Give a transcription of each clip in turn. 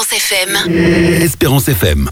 Espérance FM. Espérance FM.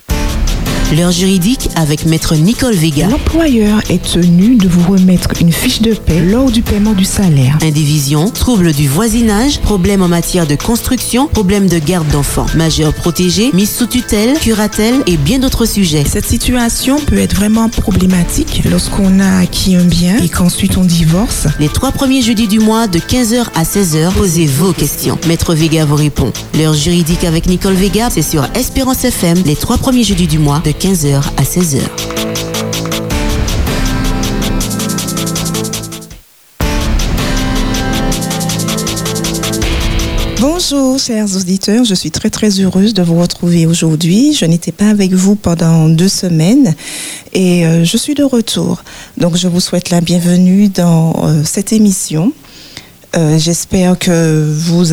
L'heure juridique avec Maître Nicole Vega. L'employeur est tenu de vous remettre une fiche de paie lors du paiement du salaire. Indivision, troubles du voisinage, problèmes en matière de construction, problèmes de garde d'enfants, majeur protégé, mise sous tutelle, curatelle et bien d'autres sujets. Cette situation peut être vraiment problématique lorsqu'on a acquis un bien et qu'ensuite on divorce. Les trois premiers jeudis du mois de 15h à 16h, posez vos questions. Maître Vega vous répond. L'heure juridique avec Nicole Vega, c'est sur Espérance FM les trois premiers jeudis du mois de 15h à 16h. Bonjour chers auditeurs, je suis très très heureuse de vous retrouver aujourd'hui. Je n'étais pas avec vous pendant deux semaines et euh, je suis de retour. Donc je vous souhaite la bienvenue dans euh, cette émission. Euh, J'espère que vous,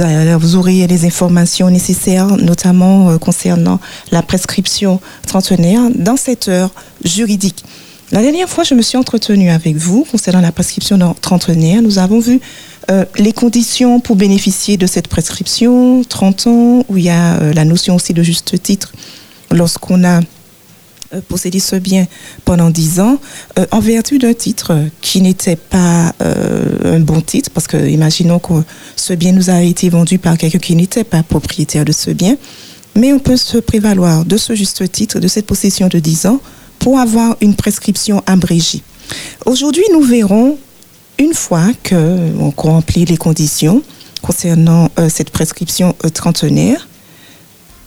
aurez les informations nécessaires, notamment euh, concernant la prescription trentenaire dans cette heure juridique. La dernière fois, je me suis entretenue avec vous concernant la prescription trentenaire. Nous avons vu euh, les conditions pour bénéficier de cette prescription, 30 ans, où il y a la notion aussi de juste titre lorsqu'on a euh, possédé ce bien pendant 10 ans, euh, en vertu d'un titre qui n'était pas euh, un bon titre, parce que imaginons que ce bien nous a été vendu par quelqu'un qui n'était pas propriétaire de ce bien, mais on peut se prévaloir de ce juste titre, de cette possession de 10 ans, pour avoir une prescription abrégée. Aujourd'hui, nous verrons, une fois qu'on remplit les conditions concernant cette prescription trentenaire,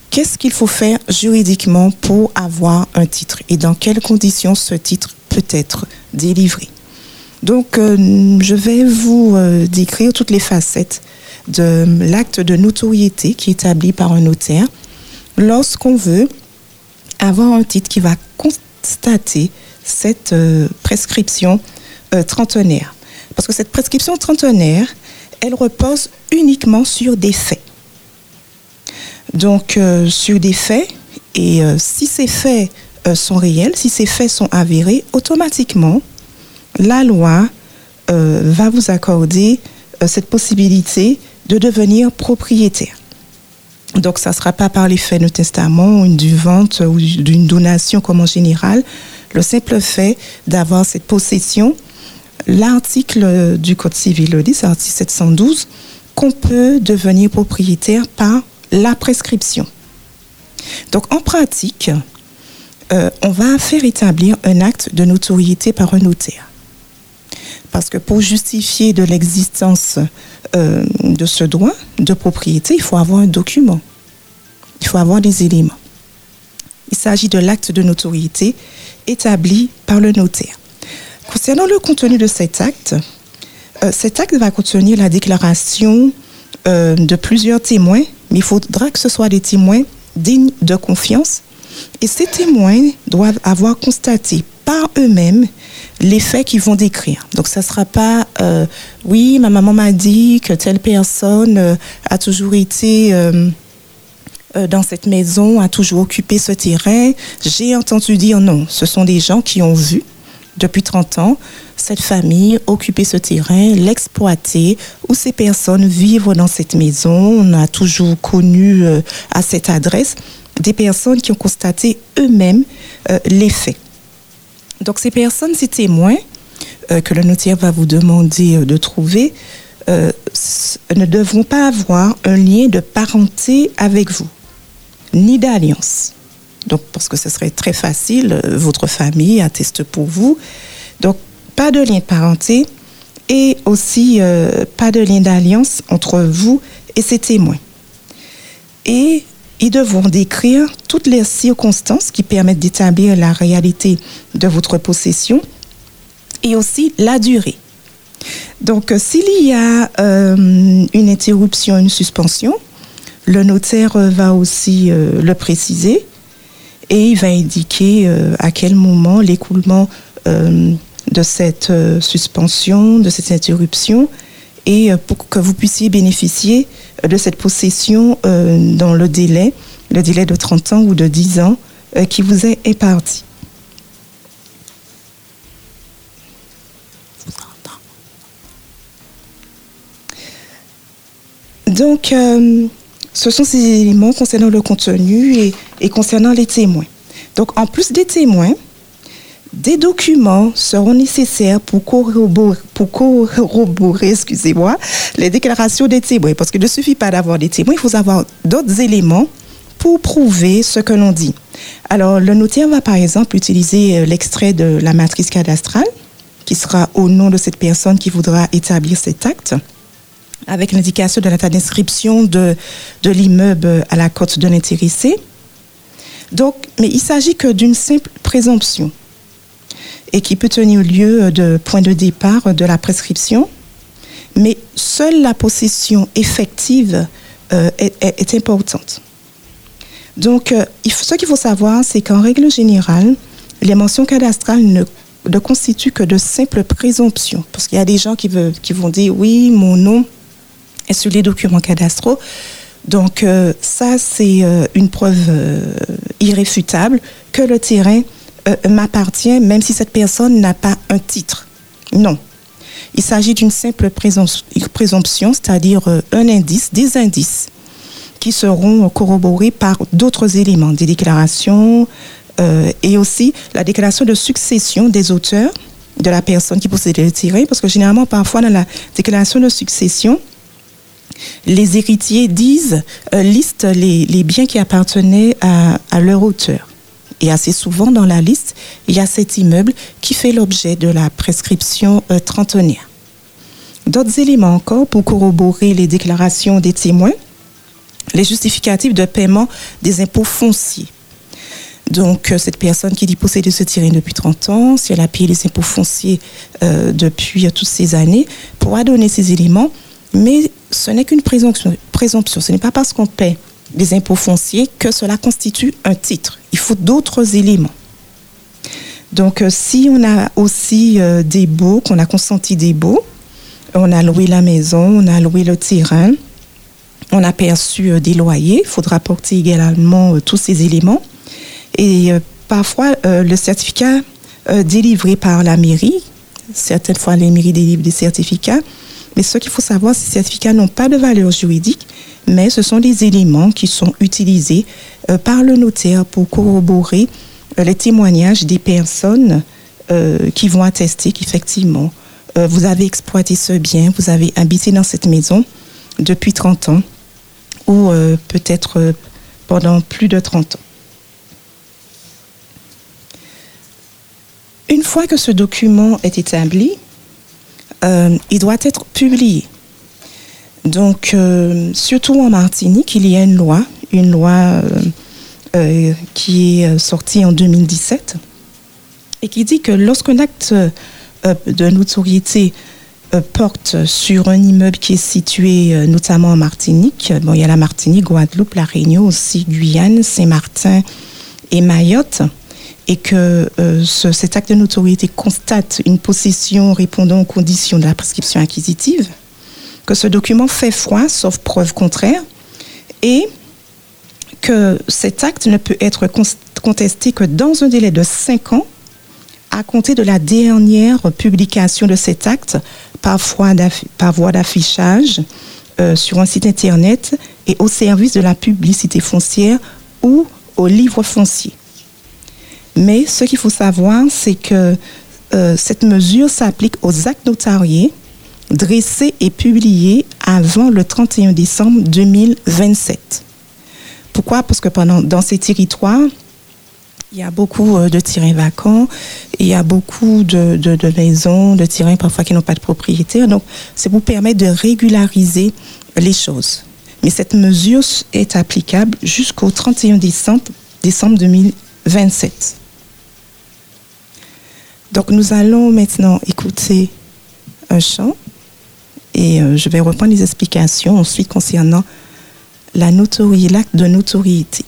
qu'est-ce qu'il faut faire juridiquement pour avoir un titre et dans quelles conditions ce titre peut être délivré? Donc, euh, je vais vous euh, décrire toutes les facettes de l'acte de notoriété qui est établi par un notaire lorsqu'on veut avoir un titre qui va constater cette euh, prescription trentenaire. Parce que cette prescription trentenaire, elle repose uniquement sur des faits. Donc, euh, sur des faits, et euh, si ces faits euh, sont réels, si ces faits sont avérés, automatiquement, la loi va vous accorder cette possibilité de devenir propriétaire. Donc, ça ne sera pas par faits de testament ou d'une vente ou d'une donation comme en général. Le simple fait d'avoir cette possession, l'article du Code civil le dit, c'est l'article 712, qu'on peut devenir propriétaire par la prescription. Donc, en pratique, euh, on va faire établir un acte de notoriété par un notaire. Parce que pour justifier de l'existence euh, de ce droit de propriété, il faut avoir un document. Il faut avoir des éléments. Il s'agit de l'acte de notoriété établi par le notaire. Concernant le contenu de cet acte, euh, cet acte va contenir la déclaration euh, de plusieurs témoins, mais il faudra que ce soit des témoins dignes de confiance. Et ces témoins doivent avoir constaté par eux-mêmes les faits qu'ils vont décrire. Donc, ça ne sera pas, euh, oui, ma maman m'a dit que telle personne euh, a toujours été dans cette maison, a toujours occupé ce terrain. J'ai entendu dire non. Ce sont des gens qui ont vu depuis 30 ans cette famille occuper ce terrain, l'exploiter, où ces personnes vivent dans cette maison. On a toujours connu euh, à cette adresse des personnes qui ont constaté eux-mêmes euh, les faits. Donc ces personnes, ces témoins euh, que le notaire va vous demander de trouver, ne devront pas avoir un lien de parenté avec vous, ni d'alliance. Donc, parce que ce serait très facile, euh, votre famille atteste pour vous. Donc, pas de lien de parenté et aussi euh, pas de lien d'alliance entre vous et ces témoins. Et ils devront décrire toutes les circonstances qui permettent d'établir la réalité de votre possession et aussi la durée. Donc, euh, s'il y a une interruption, une suspension, le notaire va aussi le préciser et il va indiquer euh, à quel moment l'écoulement euh, de cette euh, suspension, de cette interruption, et pour que vous puissiez bénéficier de cette possession dans le délai, le délai de 30 ans ou de 10 ans qui vous est imparti. Donc, ce sont ces éléments concernant le contenu et, concernant les témoins. Donc, en plus des témoins, des documents seront nécessaires pour corroborer, pour corroborer excusez-moi, les déclarations des témoins. Parce qu'il ne suffit pas d'avoir des témoins, il faut avoir d'autres éléments pour prouver ce que l'on dit. Alors, le notaire va par exemple utiliser euh, l'extrait de la matrice cadastrale, qui sera au nom de cette personne qui voudra établir cet acte, avec l'indication de la date d'inscription de, de l'immeuble à la cote de l'intéressé. Donc, mais il s'agit que d'une simple présomption et qui peut tenir lieu de point de départ de la prescription, mais seule la possession effective euh, est, importante. Donc, euh, ce qu'il faut savoir, c'est qu'en règle générale, les mentions cadastrales ne, constituent que de simples présomptions. Parce qu'il y a des gens qui, veulent, qui vont dire, oui, mon nom est sur les documents cadastraux. Donc, euh, ça, c'est une preuve irréfutable que le terrain euh, m'appartient même si cette personne n'a pas un titre. Non. Il s'agit d'une simple présomption, c'est-à-dire euh, un indice, des indices qui seront corroborés par d'autres éléments, des déclarations euh, et aussi la déclaration de succession des auteurs de la personne qui possède le terrain, parce que généralement, parfois, dans la déclaration de succession, les héritiers disent, listent les, biens qui appartenaient à, à leur auteur. Et assez souvent dans la liste, il y a cet immeuble qui fait l'objet de la prescription euh, trentenaire. D'autres éléments encore pour corroborer les déclarations des témoins, les justificatifs de paiement des impôts fonciers. Donc, euh, cette personne qui dit posséder ce terrain depuis 30 ans, si elle a payé les impôts fonciers euh, depuis toutes ces années, pourra donner ces éléments, mais ce n'est qu'une présomption. Ce n'est pas parce qu'on paie des impôts fonciers que cela constitue un titre. Il faut d'autres éléments. Donc, euh, si on a aussi euh, des baux, qu'on a consenti des baux, on a loué la maison, on a loué le terrain, on a perçu euh, des loyers, il faudra porter également tous ces éléments. Et parfois, le certificat délivré par la mairie, certaines fois les mairies délivrent des certificats, mais ce qu'il faut savoir, ces certificats n'ont pas de valeur juridique, mais ce sont des éléments qui sont utilisés euh, par le notaire pour corroborer euh, les témoignages des personnes euh, qui vont attester qu'effectivement, vous avez exploité ce bien, vous avez habité dans cette maison depuis 30 ans ou peut-être pendant plus de 30 ans. Une fois que ce document est établi, il doit être publié. Donc, euh, surtout en Martinique, il y a une loi, une loi euh, euh, qui est sortie en 2017 et qui dit que lorsqu'un acte de notoriété porte sur un immeuble qui est situé notamment en Martinique, bon, il y a la Martinique, Guadeloupe, La Réunion aussi, Guyane, Saint-Martin et Mayotte, et que cet acte de notoriété constate une possession répondant aux conditions de la prescription acquisitive, que ce document fait foi, sauf preuve contraire, et que cet acte ne peut être contesté que dans un délai de cinq ans à compter de la dernière publication de cet acte par, voie d'affichage euh, sur un site Internet et au service de la publicité foncière ou au livre foncier. Mais ce qu'il faut savoir, c'est que euh, cette mesure s'applique aux actes notariés dressé et publié avant le 31 décembre 2027. Pourquoi? Parce que pendant, dans ces territoires, il y a beaucoup euh, de terrains vacants, il y a beaucoup de, maisons, de terrains parfois qui n'ont pas de propriétaire. Donc, c'est pour permettre de régulariser les choses. Mais cette mesure est applicable jusqu'au 31 décembre, décembre 2027. Donc, nous allons maintenant écouter un chant. Et euh, je vais reprendre les explications ensuite concernant la notoriété, l'acte de notoriété.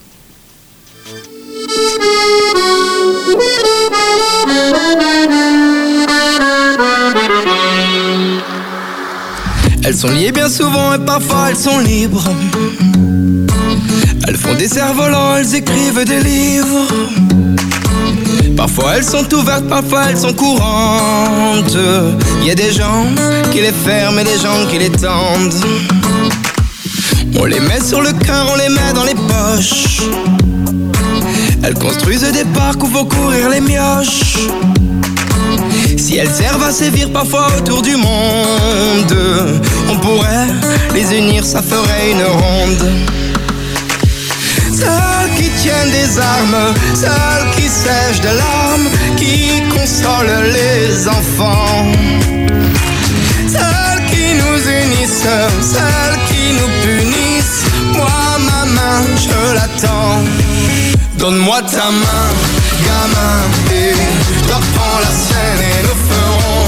Elles sont liées bien souvent et parfois elles sont libres. Elles font des cerfs-volants, elles écrivent des livres. Parfois elles sont ouvertes, parfois elles sont courantes. Y a des gens qui les ferment et des gens qui les tendent. On les met sur le cœur, on les met dans les poches. Elles construisent des parcs où faut courir les mioches. Si elles servent à sévir parfois autour du monde, on pourrait les unir, ça ferait une ronde. Celles qui tiennent des armes, celles qui sèchent de larmes, qui consolent les enfants. Celles qui nous unissent, celles qui nous punissent. Moi, ma main, je l'attends. Donne-moi ta main, gamin, et toi prends la scène et nous ferons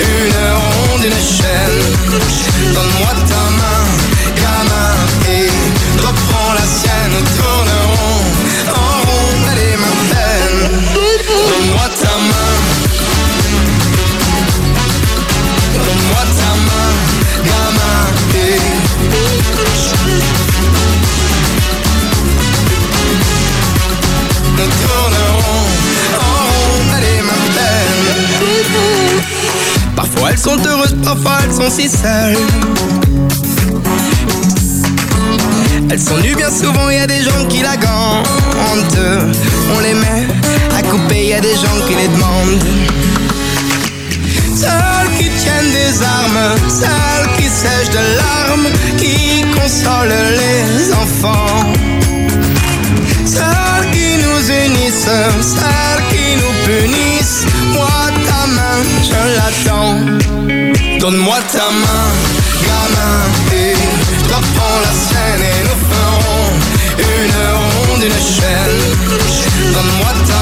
une ronde, une chaîne. Donne-moi ta main, gamin, et reprends la sienne, sont heureuses, parfois elles sont si seules. Elles sont nues bien souvent, y a des gens qui la gantent. On les met à couper, y a des gens qui les demandent. Celles qui tiennent des armes, celles qui sèchent de larmes, qui consolent les enfants. Celles qui nous unissent, celles qui nous punissent. Main, je l'attends. Donne-moi ta main, gamin, et toi prends la scène et nous ferons une ronde, une chaîne. Donne-moi ta main,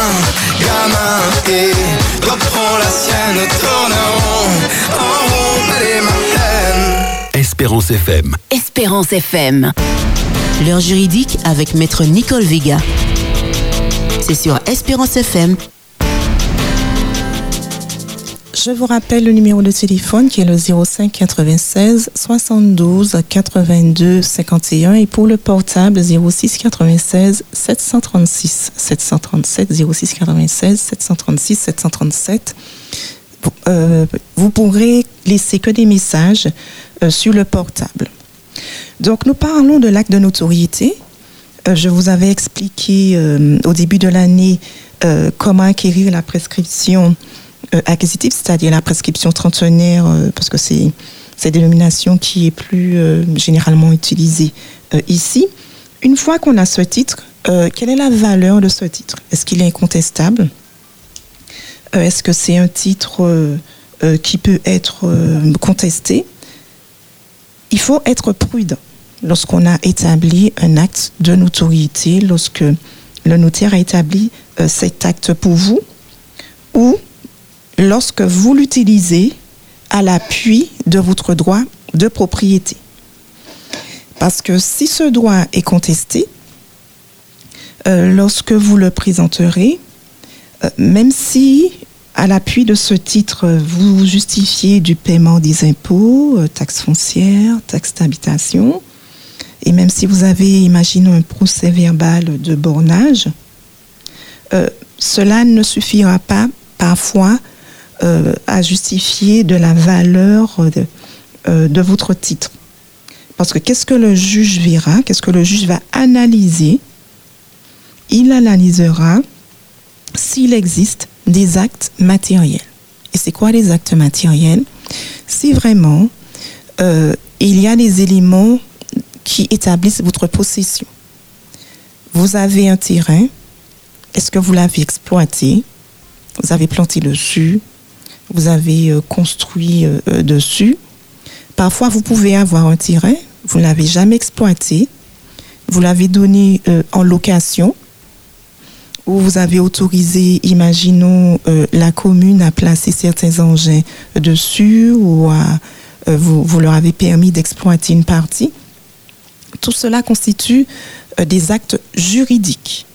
et reprends la sienne, nous tournerons en rond, allez ma peine. Espérance FM. Espérance FM. L'heure juridique avec maître Nicole Vega. C'est sur Espérance FM. Je vous rappelle le numéro de téléphone qui est le 05 96 72 82 51 et pour le portable 06 96 736 737 06 96 736 737. Euh, vous pourrez laisser que des messages euh, sur le portable. Donc nous parlons de l'acte de notoriété. Euh, je vous avais expliqué euh, au début de l'année comment acquérir la prescription acquisitive, c'est-à-dire la prescription trentenaire, euh, parce que c'est cette dénomination qui est plus euh, généralement utilisée euh, ici. Une fois qu'on a ce titre, euh, quelle est la valeur de ce titre? Est-ce qu'il est incontestable? Euh, Est-ce que c'est un titre euh, euh, qui peut être euh, contesté? Il faut être prudent lorsqu'on a établi un acte de notoriété, lorsque le notaire a établi euh, cet acte pour vous, ou lorsque vous l'utilisez à l'appui de votre droit de propriété. Parce que si ce droit est contesté, euh, lorsque vous le présenterez, euh, même si à l'appui de ce titre, vous justifiez du paiement des impôts, euh, taxes foncières, taxes d'habitation, et même si vous avez, imaginons, un procès verbal de bornage, cela ne suffira pas parfois euh, à justifier de la valeur de, euh, de votre titre. Parce que qu'est-ce que le juge verra Qu'est-ce que le juge va analyser? Il analysera s'il existe des actes matériels. Et c'est quoi les actes matériels? Si vraiment euh, il y a des éléments qui établissent votre possession. Vous avez un terrain, est-ce que vous l'avez exploité? Vous avez planté dessus, vous avez euh, construit euh, euh, dessus. Parfois, vous pouvez avoir un terrain, vous ne l'avez jamais exploité, vous l'avez donné en location, ou vous avez autorisé, imaginons, la commune à placer certains engins dessus, ou vous, vous leur avez permis d'exploiter une partie. Tout cela constitue des actes juridiques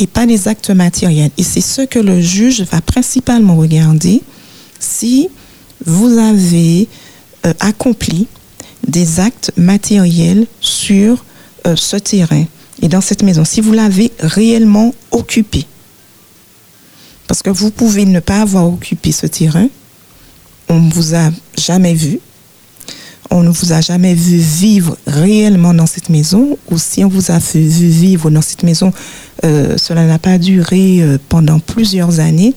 et pas des actes matériels. Et c'est ce que le juge va principalement regarder si vous avez euh, accompli des actes matériels sur euh, ce terrain et dans cette maison, si vous l'avez réellement occupé. Parce que vous pouvez ne pas avoir occupé ce terrain, on ne vous a jamais vu, on ne vous a jamais vu vivre réellement dans cette maison, ou si on vous a vu vivre dans cette maison, euh, cela n'a pas duré pendant plusieurs années,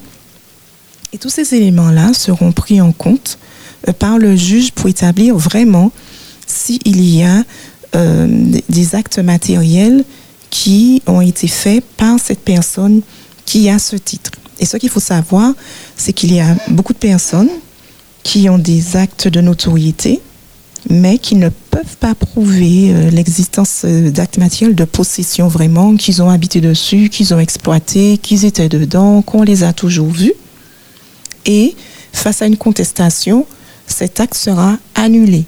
et tous ces éléments-là seront pris en compte euh, par le juge pour établir vraiment s'il y a euh, des actes matériels qui ont été faits par cette personne qui a ce titre. Et ce qu'il faut savoir, c'est qu'il y a beaucoup de personnes qui ont des actes de notoriété, mais qui ne peuvent pas prouver euh, l'existence d'actes matériels de possession vraiment, qu'ils ont habité dessus, qu'ils ont exploité, qu'ils étaient dedans, qu'on les a toujours vus et face à une contestation, cet acte sera annulé.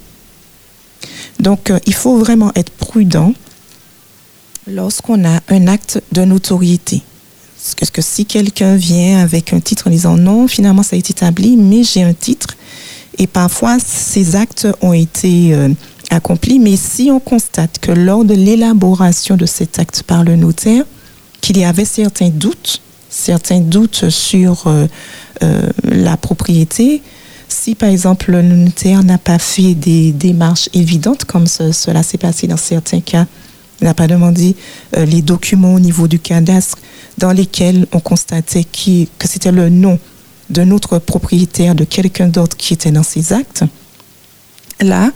Donc, euh, il faut vraiment être prudent lorsqu'on a un acte de notoriété. Parce que si quelqu'un vient avec un titre en disant non, finalement ça a été établi, mais j'ai un titre, et parfois ces actes ont été euh, accomplis, mais si on constate que lors de l'élaboration de cet acte par le notaire, qu'il y avait certains doutes, certains doutes sur euh, euh, la propriété. Si par exemple le notaire n'a pas fait des démarches évidentes, comme cela s'est passé dans certains cas, n'a pas demandé les documents au niveau du cadastre dans lesquels on constatait que c'était le nom d'un autre propriétaire, de quelqu'un d'autre qui était dans ces actes, là,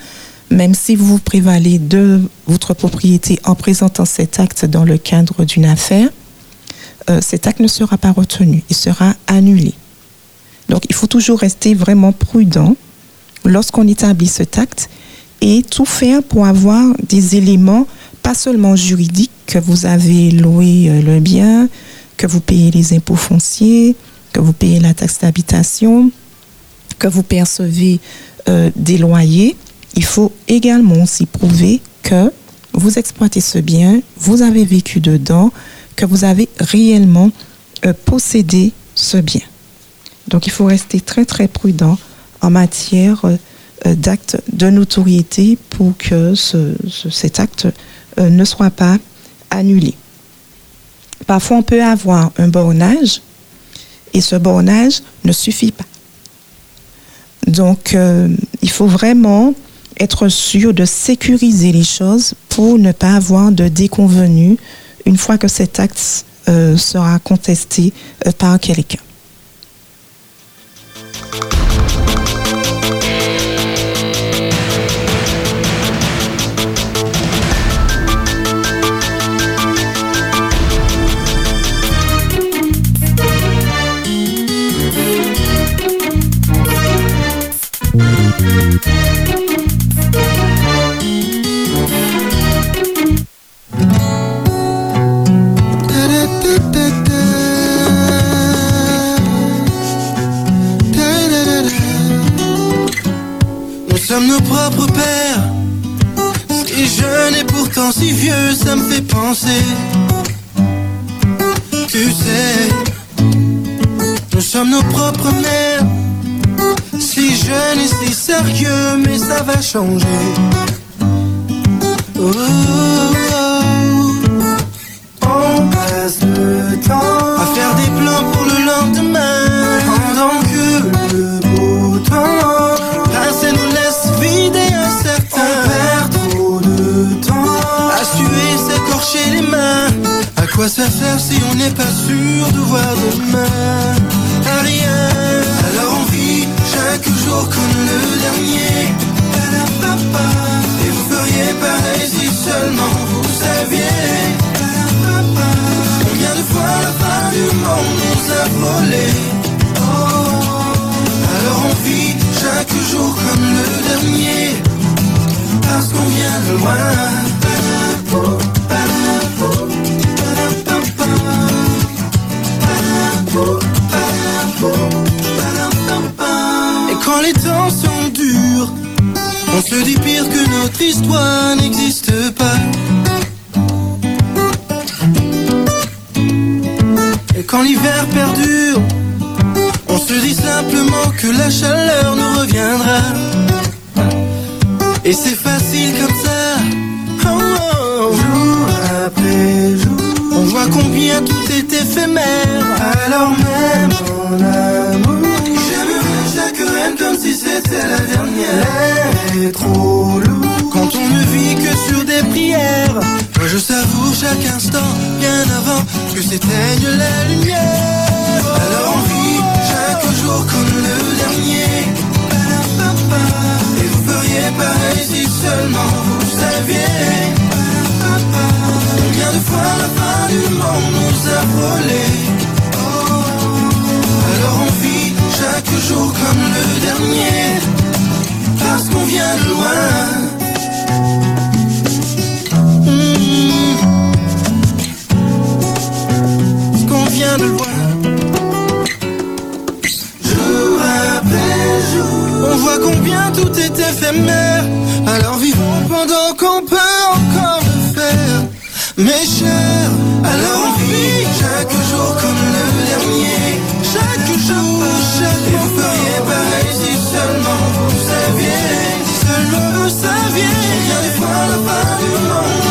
même si vous prévalez de votre propriété en présentant cet acte dans le cadre d'une affaire, euh, cet acte ne sera pas retenu, il sera annulé. Donc il faut toujours rester vraiment prudent lorsqu'on établit cet acte et tout faire pour avoir des éléments, pas seulement juridiques, que vous avez loué euh, le bien, que vous payez les impôts fonciers, que vous payez la taxe d'habitation, que vous percevez euh, des loyers. Il faut également aussi prouver que vous exploitez ce bien, vous avez vécu dedans, que vous avez réellement euh, possédé ce bien. Donc il faut rester très très prudent en matière euh, d'actes de notoriété pour que cet acte ne soit pas annulé. Parfois on peut avoir un bornage et ce bornage ne suffit pas. Donc il faut vraiment être sûr de sécuriser les choses pour ne pas avoir de déconvenus une fois que cet acte sera contesté par quelqu'un. Nos propres pères. Si jeune et pourtant si vieux, ça me fait penser. Tu sais, nous sommes nos propres mères. Si jeune et si sérieux, mais ça va changer. Oh, oh, oh. À quoi ça sert si on n'est pas sûr de voir demain À rien. Alors on vit chaque jour comme le dernier. Et vous feriez pareil si seulement vous saviez. Combien de fois la fin du monde nous a volé. Oh. Alors on vit chaque jour comme le dernier. Parce qu'on vient de loin. Quand les temps sont durs, on se dit pire que notre histoire n'existe pas. Et quand l'hiver perdure, on se dit simplement que la chaleur nous reviendra. Et c'est facile comme ça, oh, oh. jour après jour. On voit combien tout est éphémère, alors même en amour. Comme si c'était la dernière. trop lourd quand on ne vit que sur des prières. Moi je savoure chaque instant, bien avant que s'éteigne la lumière. Alors on vit chaque jour comme le dernier. Et vous feriez pareil si seulement vous saviez. Combien de fois la fin du monde nous a frôlés. Alors on vit chaque jour comme le dernier. Parce qu'on vient de loin. Parce qu'on vient de loin. Jour après jour, on voit combien tout est éphémère. Alors vivons pendant qu'on peut encore le faire. Mes chers, alors on vit chaque jour comme le dernier. Chaque jour, saviez. Si seulement vous saviez. Combien de fois la fin du monde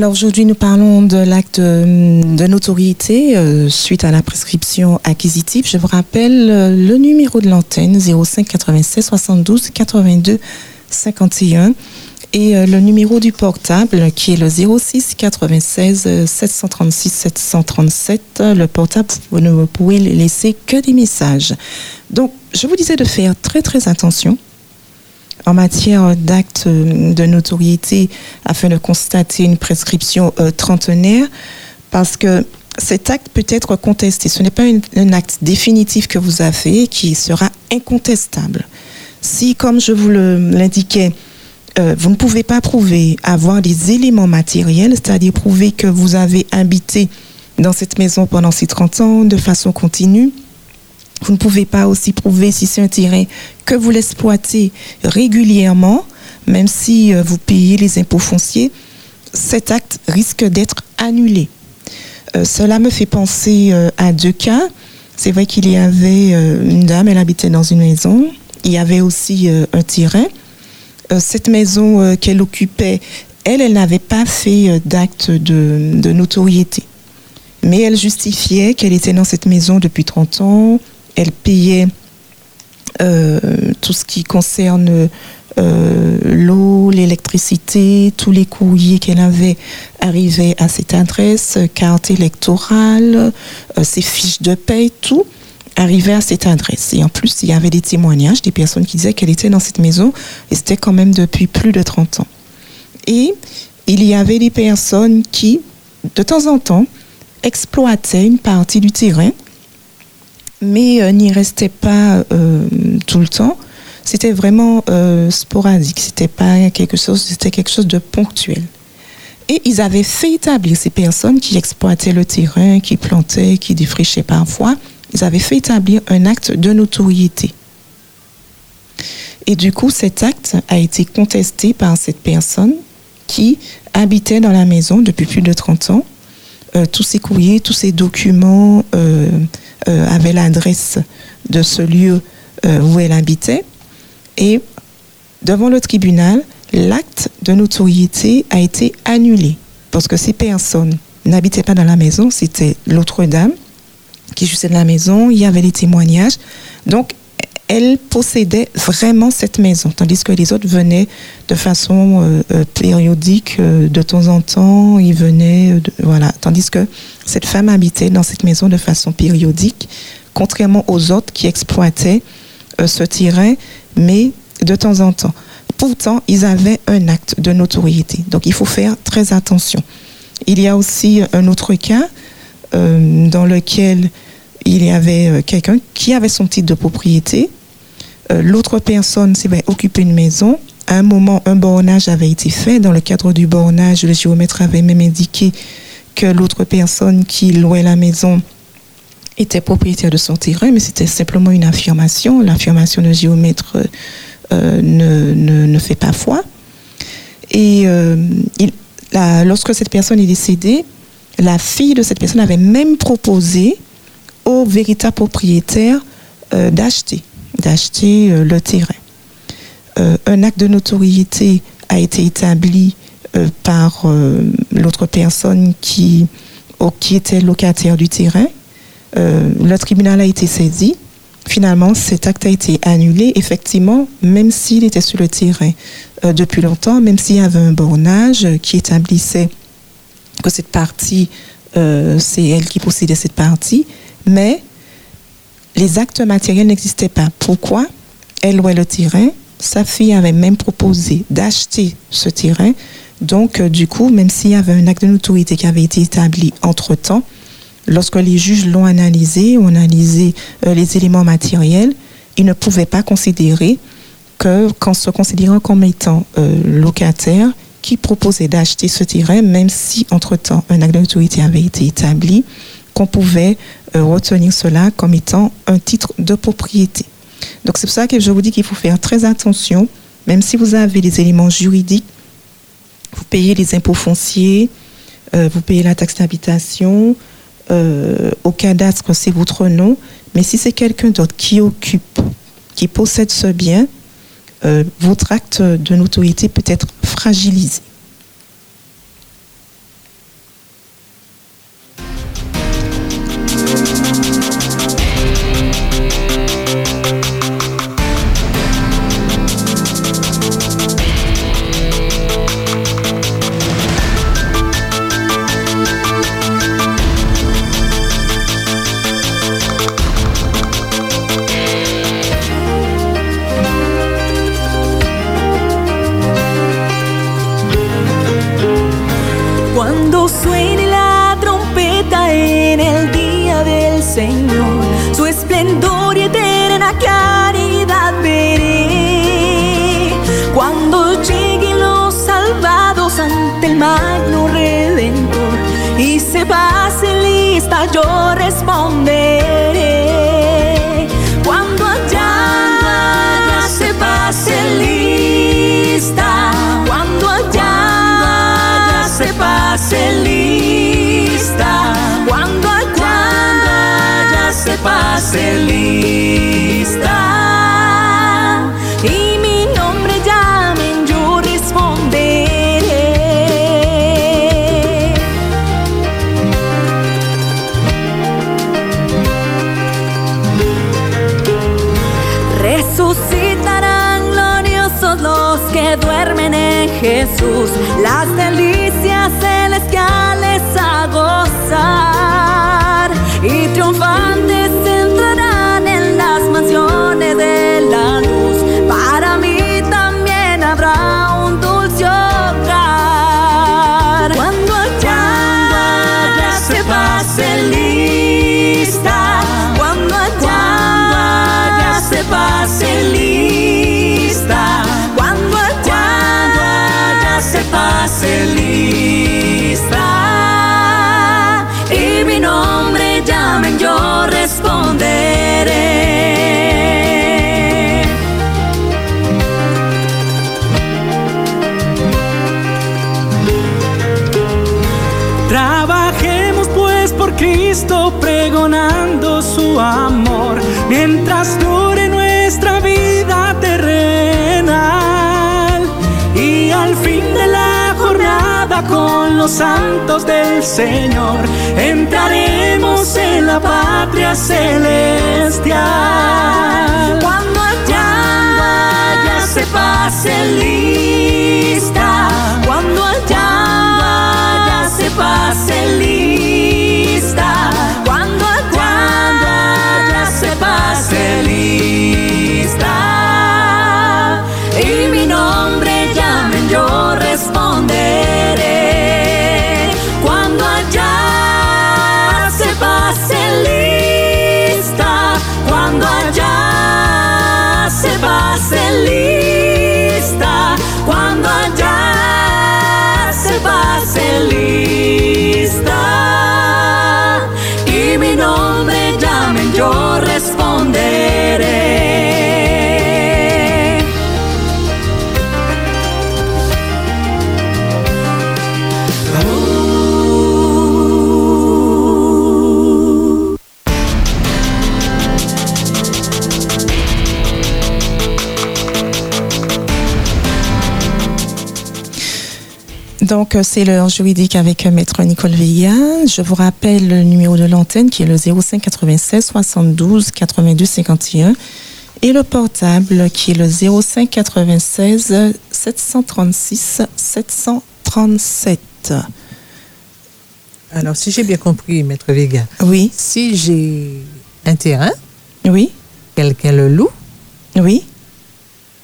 Alors aujourd'hui, nous parlons de l'acte euh, de notoriété euh, suite à la prescription acquisitive. Je vous rappelle euh, le numéro de l'antenne 05 96 72 82 51 et le numéro du portable qui est le 06 96 euh, 736 737. Le portable, vous ne pouvez laisser que des messages. Donc, je vous disais de faire très très attention en matière d'actes euh, de notoriété afin de constater une prescription euh, trentenaire parce que cet acte peut être contesté. Ce n'est pas un acte définitif que vous avez qui sera incontestable. Si, comme je vous l'indiquais, euh, vous ne pouvez pas prouver avoir des éléments matériels, c'est-à-dire prouver que vous avez habité dans cette maison pendant ces 30 ans de façon continue, vous ne pouvez pas aussi prouver si c'est un terrain que vous l'exploitez régulièrement, même si euh, vous payez les impôts fonciers, cet acte risque d'être annulé. Euh, cela me fait penser euh, à deux cas. C'est vrai qu'il y avait une dame, elle habitait dans une maison. Il y avait aussi un terrain. Cette maison qu'elle occupait, elle, elle n'avait pas fait d'acte de notoriété. Mais elle justifiait qu'elle était dans cette maison depuis 30 ans. Elle payait euh, tout ce qui concerne euh, l'eau, l'électricité, tous les courriers qu'elle avait arrivaient à cette adresse, carte électorale, euh, ses fiches de paie, tout arrivait à cette adresse. Et en plus, il y avait des témoignages des personnes qui disaient qu'elle était dans cette maison et c'était quand même depuis plus de 30 ans. Et il y avait des personnes qui, de temps en temps, exploitaient une partie du terrain, mais euh, n'y restaient pas euh, tout le temps. C'était vraiment euh, sporadique. C'était pas quelque chose, c'était quelque chose de ponctuel. Et ils avaient fait établir ces personnes qui exploitaient le terrain, qui plantaient, qui défrichaient parfois, ils avaient fait établir un acte de notoriété. Et du coup, cet acte a été contesté par cette personne qui habitait dans la maison depuis plus de 30 ans. Euh, tous ces courriers, tous ces documents euh, euh, avaient l'adresse de ce lieu où elle habitait. Et devant le tribunal, l'acte de notoriété a été annulé parce que ces personnes n'habitaient pas dans la maison, c'était l'autre dame qui jouissait de la maison, il y avait des témoignages. Donc, elle possédait vraiment cette maison, tandis que les autres venaient de façon euh, euh, périodique, euh, de temps en temps, ils venaient, voilà. Tandis que cette femme habitait dans cette maison de façon périodique, contrairement aux autres qui exploitaient ce terrain, mais de temps en temps. Pourtant, ils avaient un acte de notoriété. Donc, il faut faire très attention. Il y a aussi un autre cas dans lequel il y avait quelqu'un qui avait son titre de propriété, euh, l'autre personne s'est occupé une maison. À un moment, un bornage avait été fait. Dans le cadre du bornage, le géomètre avait même indiqué que l'autre personne qui louait la maison était propriétaire de son terrain, mais c'était simplement une affirmation. L'affirmation de géomètre euh, ne, fait pas foi. Et euh, lorsque cette personne est décédée, la fille de cette personne avait même proposé au véritable propriétaire d'acheter d'acheter euh, le terrain. Euh, un acte de notoriété a été établi euh, par l'autre personne qui, qui était locataire du terrain. le tribunal a été saisi. Finalement, cet acte a été annulé. Effectivement, même s'il était sur le terrain depuis longtemps, même s'il y avait un bornage qui établissait que cette partie, c'est elle qui possédait cette partie, mais les actes matériels n'existaient pas. Pourquoi? Elle louait le terrain. Sa fille avait même proposé d'acheter ce terrain. Donc, euh, du coup, même s'il y avait un acte de notoriété qui avait été établi entre-temps, lorsque les juges l'ont analysé, ont analysé euh, les éléments matériels, ils ne pouvaient pas considérer que, qu'en se considérant comme étant euh, locataire, qui proposait d'acheter ce terrain, même si entre-temps un acte de notoriété avait été établi, qu'on pouvait euh, retenir cela comme étant un titre de propriété. Donc c'est pour ça que je vous dis qu'il faut faire très attention, même si vous avez des éléments juridiques, vous payez les impôts fonciers, euh, vous payez la taxe d'habitation, euh, au cadastre c'est votre nom, mais si c'est quelqu'un d'autre qui occupe, qui possède ce bien, votre acte de notoriété peut être fragilisé. lista y mi nombre llamen, yo responderé. Resucitarán gloriosos los que duermen en Jesús, las delicias Cristo pregonando su amor mientras dure nuestra vida terrenal y al fin de la jornada con los santos del Señor entraremos en la patria celestial. Cuando allá ya se pase lista, cuando allá ya se pase lista, Donc, euh, c'est l'heure juridique avec euh, Maître Nicole Villa. Je vous rappelle le numéro de l'antenne qui est le 05 96 72 82 51 et le portable qui est le 05 96 736 737. Alors, si j'ai bien compris, Maître Vega, Oui, si j'ai un terrain, oui, quelqu'un le loue, oui.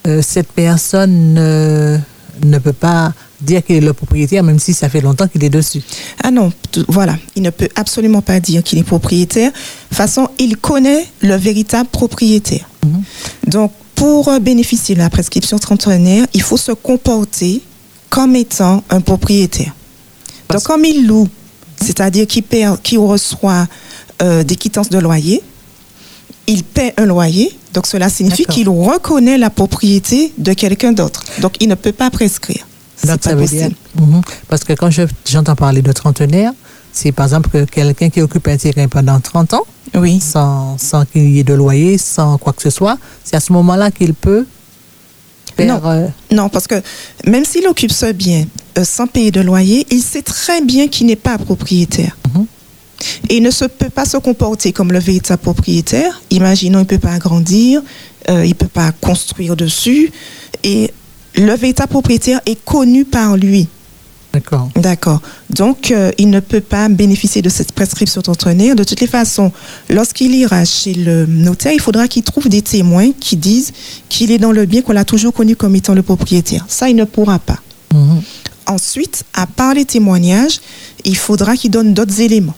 euh, cette personne euh, ne peut pas dire qu'il est le propriétaire, même si ça fait longtemps qu'il est dessus. Ah non, voilà, il ne peut absolument pas dire qu'il est propriétaire. De toute façon, il connaît le véritable propriétaire. Donc, pour bénéficier de la prescription trentenaire, il faut se comporter comme étant un propriétaire. Donc, comme il loue, c'est-à-dire qu'il perd- qu'il reçoit euh, des quittances de loyer, il paie un loyer, donc cela signifie qu'il reconnaît la propriété de quelqu'un d'autre. Donc, il ne peut pas prescrire. Donc, ça veut. Parce que quand je- j'entends parler de trentenaire, c'est par exemple que quelqu'un qui occupe un terrain pendant 30 ans, Oui. sans, sans qu'il y ait de loyer, sans quoi que ce soit, c'est à ce moment-là qu'il peut. Non. euh, Non, parce que même s'il occupe ce bien euh, sans payer de loyer, il sait très bien qu'il n'est pas propriétaire. Et il ne se peut pas se comporter comme le véritable propriétaire. Imaginons, il ne peut pas agrandir, euh, il ne peut pas construire dessus. Et le véritable propriétaire est connu par lui. D'accord. D'accord. Donc, euh, il ne peut pas bénéficier de cette prescription d'entraîneur. De toutes les façons, lorsqu'il ira chez le notaire, il faudra qu'il trouve des témoins qui disent qu'il est dans le bien, qu'on l'a toujours connu comme étant le propriétaire. Ça, il ne pourra pas. Mhm. Ensuite, à part les témoignages, il faudra qu'il donne d'autres éléments.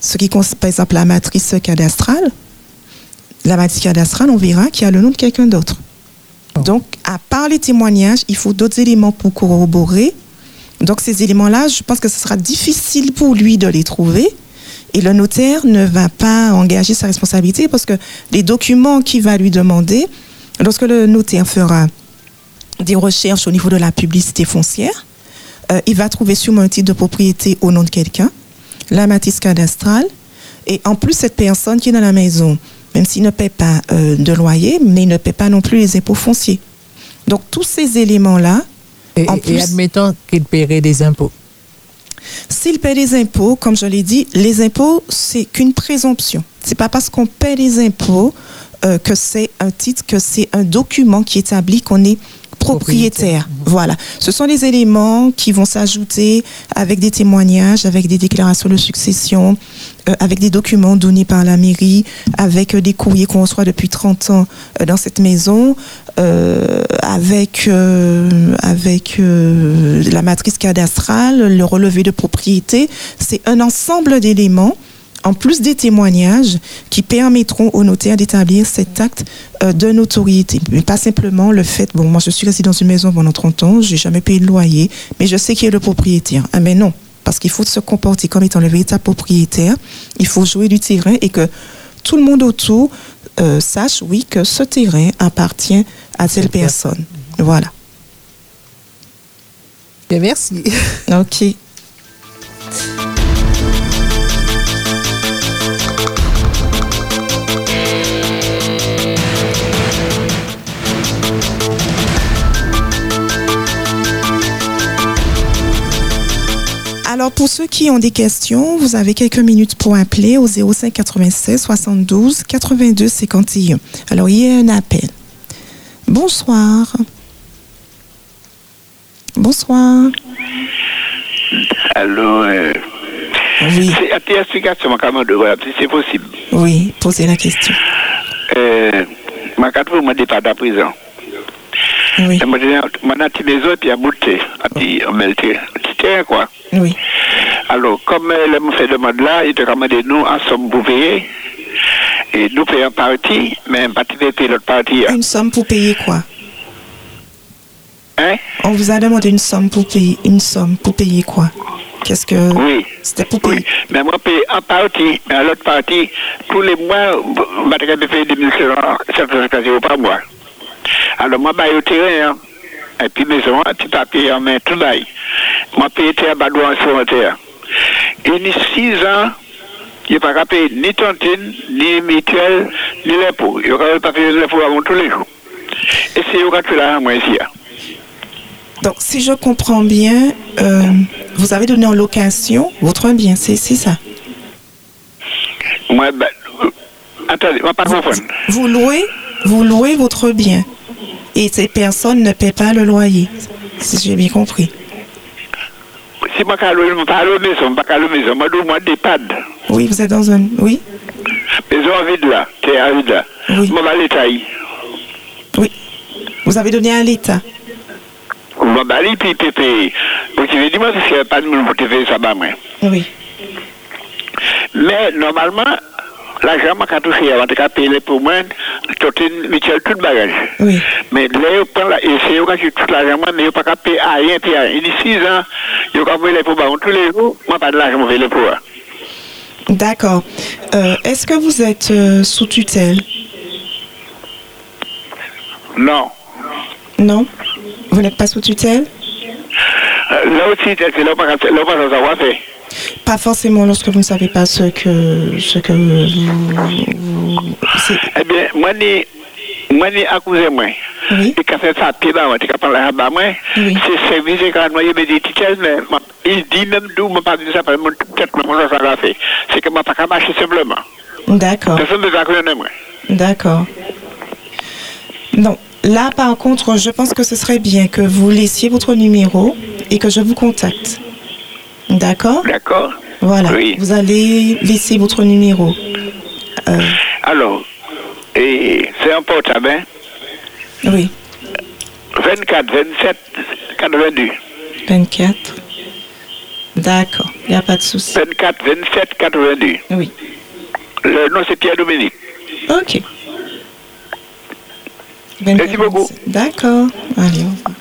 Ce qui concerne, par exemple, la matrice cadastrale. La matrice cadastrale, on verra qu'il y a le nom de quelqu'un d'autre. Donc, à part les témoignages, il faut d'autres éléments pour corroborer. Donc, ces éléments-là, je pense que ce sera difficile pour lui de les trouver. Et le notaire ne va pas engager sa responsabilité parce que les documents qu'il va lui demander, lorsque le notaire fera des recherches au niveau de la publicité foncière, euh, il va trouver sûrement un titre de propriété au nom de quelqu'un, la matrice cadastrale, et en plus cette personne qui est dans la maison, même s'il ne paie pas euh, de loyer, mais il ne paie pas non plus les impôts fonciers. Donc tous ces éléments-là, Et, En et plus- admettons qu'il paierait des impôts. s'il paie les impôts, comme je l'ai dit, les impôts, c'est qu'une présomption. C'est pas parce qu'on paie les impôts euh, que c'est un titre, que c'est un document qui établit qu'on est propriétaire. Voilà. Ce sont des éléments qui vont s'ajouter avec des témoignages, avec des déclarations de succession, euh, avec des documents donnés par la mairie, avec euh, des courriers qu'on reçoit depuis 30 ans euh, dans cette maison, avec, la matrice cadastrale, le relevé de propriété. C'est un ensemble d'éléments en plus des témoignages qui permettront au notaire d'établir cet acte euh, de notoriété. Mais pas simplement le fait, bon, moi je suis resté dans une maison pendant 30 ans, j'ai jamais payé de loyer, mais je sais qui est le propriétaire. Ah, mais non, parce qu'il faut se comporter comme étant le véritable propriétaire, il faut jouer du terrain et que tout le monde autour euh, sache, oui, que ce terrain appartient à telle personne. Voilà. Bien, merci. OK. Ceux qui ont des questions, vous avez quelques minutes pour appeler au 05 96 72 82 51. Alors, il y a un appel. Bonsoir. Bonsoir. Allô, euh, Oui, c'est à si c'est possible. oui, posez la question. Euh, ma carte pour me de la prison. Oui, mon puis à bouter, à petit, on melté, petit terrain, quoi. oui. Alors, comme le me fait demande là, il te commande nous en somme pour payer. Et nous payons partie, mais un partie de payer l'autre partie. hein. Une somme pour payer quoi? Hein? On vous a demandé une somme pour payer. Une somme pour payer quoi? Qu'est-ce que. Oui. C'était pour Oui, payer. mais moi, paye en partie, mais à l'autre partie, tous les mois, je vais te payer 2750 euros par mois. Alors, moi, je vais au terrain, hein. et puis maison, petit papier en main, tout là. Moi, paye terre, badou en sur terre. Et ni 6 ans, il n'y a pas payer ni tontine, ni mutuelle, ni l'impôt. Il n'y a pas payer l'impôt avant tous les jours. Et c'est qui ont fait l'argent, moi, ici. hein. Donc, si je comprends bien, euh, vous avez donné en location votre bien, c'est ça? Moi, ben, attendez, moi, pas comprendre. Vous louez, vous louez votre bien. Et ces personnes ne paient pas le loyer. Si j'ai bien compris. Si moi, je ne pas la maison, pas la maison, moi, je moi. Oui, vous êtes dans un. Oui Maison vide là, terre vide là. Oui. Moi, tailler. Oui. Vous avez donné à l'État. Moi, je vais puis pépé. Vous savez, dis-moi, parce qu'il n'y a pas de monde pour te faire ça, bah, moi. Oui. Mais, normalement, l'argent, moi, quand touché avant de payer pour moi, tout est mutuel, tout le bagage. Oui. Mais là, il prend la, et c'est qui ont tout l'argent, moi, mais n'ont pas qu'à payer à rien, puis rien. Il dit 6 ans, ont qu'à payer les pour bah, tous les jours. Moi, pas de l'argent, je vais pour. D'accord. Euh, Est-ce que vous êtes euh, sous tutelle? Non. Non? Vous n'êtes pas sous tutelle? Euh, Là aussi, c'est là où on va faire. Pas forcément lorsque vous ne savez pas ce que, ce que vous... Eh bien, moi, ni, moi, ni accusé moi. Oui. Et quand ça, pied bas, moi, tu prendre la bas, moi. Oui. C'est service quand moi, il me dit, il dit même d'où, moi, pas dit ça, parce que mon tête, ça. C'est que moi, pas qu'à marcher simplement. D'accord. Personne ne va connaître, moi. D'accord. Non. Là, par contre, je pense que ce serait bien que vous laissiez votre numéro et que je vous contacte. D'accord D'accord? Voilà. Oui. Vous allez laisser votre numéro. Euh, Alors, et c'est un portable, hein? oui. 24, 27, 82. 24. D'accord. Il n'y a pas de souci. 24, 27, 82. Oui. Le nom, c'est Pierre-Dominique. Ok. Merci beaucoup. D'accord. Allez, au revoir.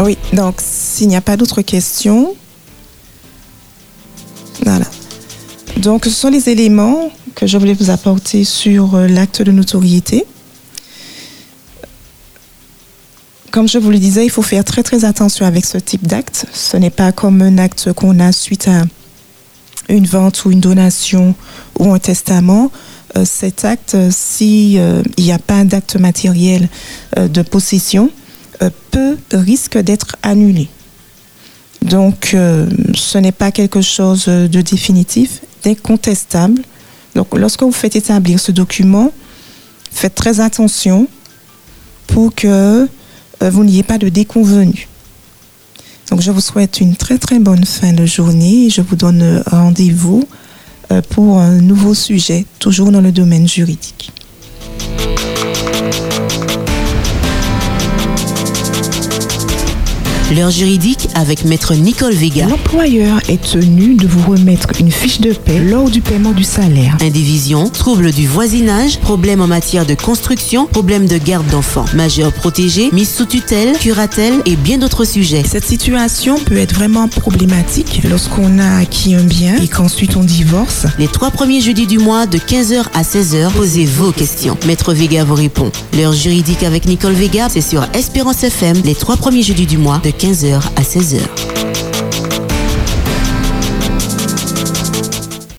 Oui, donc s'il n'y a pas d'autres questions, voilà. Donc ce sont les éléments que je voulais vous apporter sur euh, l'acte de notoriété. Comme je vous le disais, il faut faire très très attention avec ce type d'acte. Ce n'est pas comme un acte qu'on a suite à une vente ou une donation ou un testament. Euh, cet acte, euh, si euh, n'y a pas d'acte matériel de possession, euh, peut risque d'être annulé. Donc, euh, ce n'est pas quelque chose de définitif, d'incontestable. Donc, lorsque vous faites établir ce document, faites très attention pour que euh, vous n'ayez pas de déconvenu. Donc, je vous souhaite une très très bonne fin de journée et je vous donne rendez-vous pour un nouveau sujet, toujours dans le domaine juridique. L'heure juridique avec maître Nicole Vega. L'employeur est tenu de vous remettre une fiche de paie lors du paiement du salaire. Indivision, troubles du voisinage, problèmes en matière de construction, problèmes de garde d'enfants, majeurs protégés, mise sous tutelle, curatelle et bien d'autres sujets. Cette situation peut être vraiment problématique lorsqu'on a acquis un bien et qu'ensuite on divorce. Les trois premiers jeudis du mois de 15h à 16h, posez vos questions. Maître Vega vous répond. L'heure juridique avec Nicole Vega, c'est sur Espérance FM les trois premiers jeudis du mois de 15h à 16h.